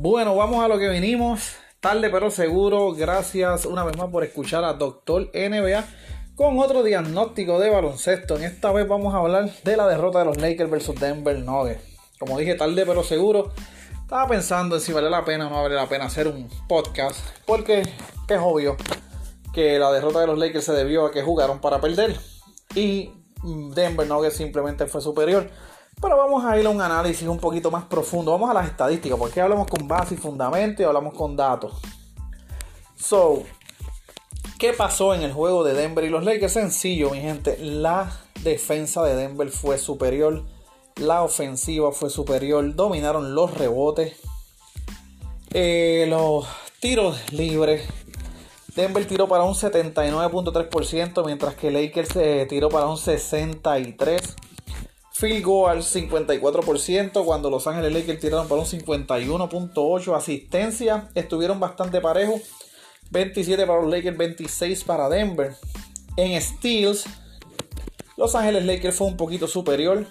Bueno, vamos a lo que vinimos. Tarde pero seguro. Gracias una vez más por escuchar a Doctor NBA con otro diagnóstico de baloncesto. En esta vez vamos a hablar de la derrota de los Lakers versus Denver Nuggets. Como dije, tarde pero seguro. Estaba pensando en si vale la pena o no vale la pena hacer un podcast. Porque es obvio que la derrota de los Lakers se debió a que jugaron para perder. Y Denver Nuggets simplemente fue superior. Pero vamos a ir a un análisis un poquito más profundo. Vamos a las estadísticas, porque hablamos con base y fundamento y hablamos con datos. So, ¿qué pasó en el juego de Denver y los Lakers? Sencillo, mi gente. La defensa de Denver fue superior. La ofensiva fue superior. Dominaron los rebotes. Eh, los tiros libres. Denver tiró para un 79.3%, mientras que Lakers eh, tiró para un 63%. Field goal al 54%, cuando Los Ángeles Lakers tiraron para un 51.8%. Asistencia estuvieron bastante parejos. 27 para los Lakers, 26 para Denver. En steals, Los Ángeles Lakers fue un poquito superior.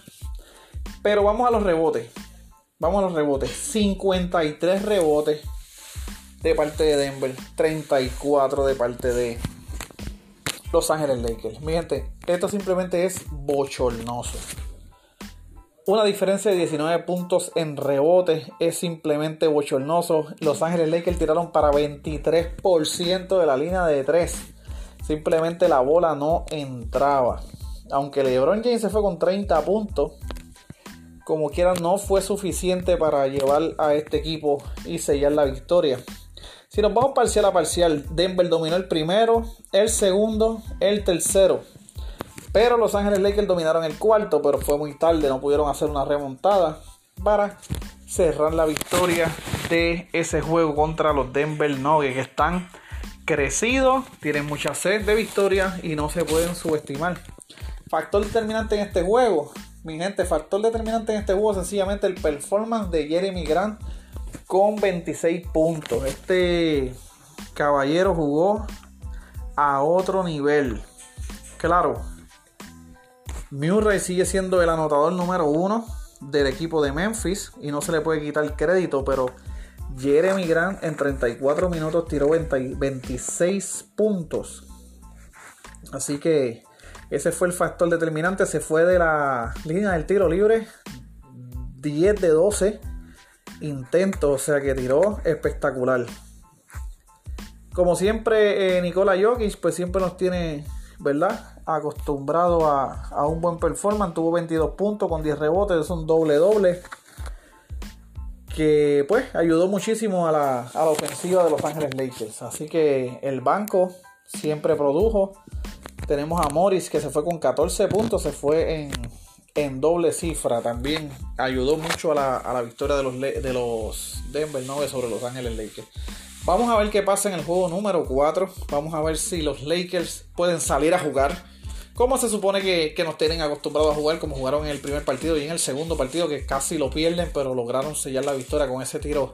Pero vamos a los rebotes. Vamos a los rebotes. 53 rebotes de parte de Denver. 34 de parte de Los Ángeles Lakers. Mi gente, esto simplemente es bochornoso. Una diferencia de 19 puntos en rebote es simplemente bochornoso. Los Ángeles Lakers tiraron para 23% de la línea de 3. Simplemente la bola no entraba. Aunque LeBron James se fue con 30 puntos, como quiera no fue suficiente para llevar a este equipo y sellar la victoria. Si nos vamos parcial a parcial, Denver dominó el primero, el segundo, el tercero. Pero Los Ángeles Lakers dominaron el cuarto, pero fue muy tarde, no pudieron hacer una remontada para cerrar la victoria de ese juego contra los Denver Nuggets, que están crecidos, tienen mucha sed de victoria y no se pueden subestimar. Factor determinante en este juego, mi gente, factor determinante en este juego sencillamente el performance de Jeremy Grant con 26 puntos. Este caballero jugó a otro nivel. Claro, Murray sigue siendo el anotador número uno del equipo de Memphis y no se le puede quitar crédito, pero Jeremy Grant en 34 minutos tiró 26 puntos. Así que ese fue el factor determinante. Se fue de la línea del tiro libre 10 de 12 intentos, o sea que tiró espectacular. Como siempre, eh, Nikola Jokic, pues siempre nos tiene, ¿verdad? acostumbrado a, un buen performance. Tuvo 22 puntos con 10 rebotes, es un doble doble. Que pues ayudó muchísimo a la, a la ofensiva de Los Ángeles Lakers. Así que el banco siempre produjo. Tenemos a Morris que se fue con 14 puntos, se fue en, en doble cifra. También ayudó mucho a la, a la victoria de los, de los Denver Nuggets sobre Los Ángeles Lakers. Vamos a ver qué pasa en el juego número 4. Vamos a ver si los Lakers pueden salir a jugar como se supone que, nos tienen acostumbrados a jugar, como jugaron en el primer partido y en el segundo partido, que casi lo pierden, pero lograron sellar la victoria con ese tiro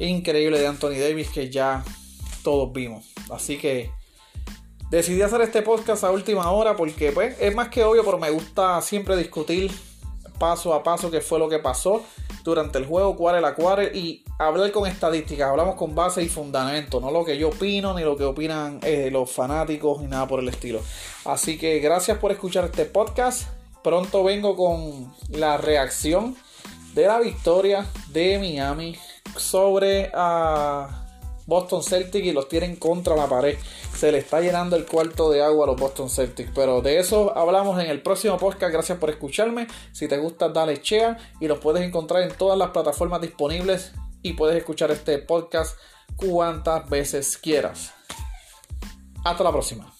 increíble de Anthony Davis que ya todos vimos. Así que decidí hacer este podcast a última hora porque pues, es más que obvio, pero me gusta siempre discutir paso a paso qué fue lo que pasó durante el juego, cuál es la cual y hablar con estadísticas, hablamos con base y fundamento, no lo que yo opino ni lo que opinan eh, los fanáticos ni nada por el estilo. Así que gracias por escuchar este podcast. Pronto vengo con la reacción de la victoria de Miami sobre a ah, Boston Celtics y los tienen contra la pared. Se le está llenando el cuarto de agua a los Boston Celtics. Pero de eso hablamos en el próximo podcast. Gracias por escucharme. Si te gusta, dale share y los puedes encontrar en todas las plataformas disponibles y puedes escuchar este podcast cuantas veces quieras. Hasta la próxima.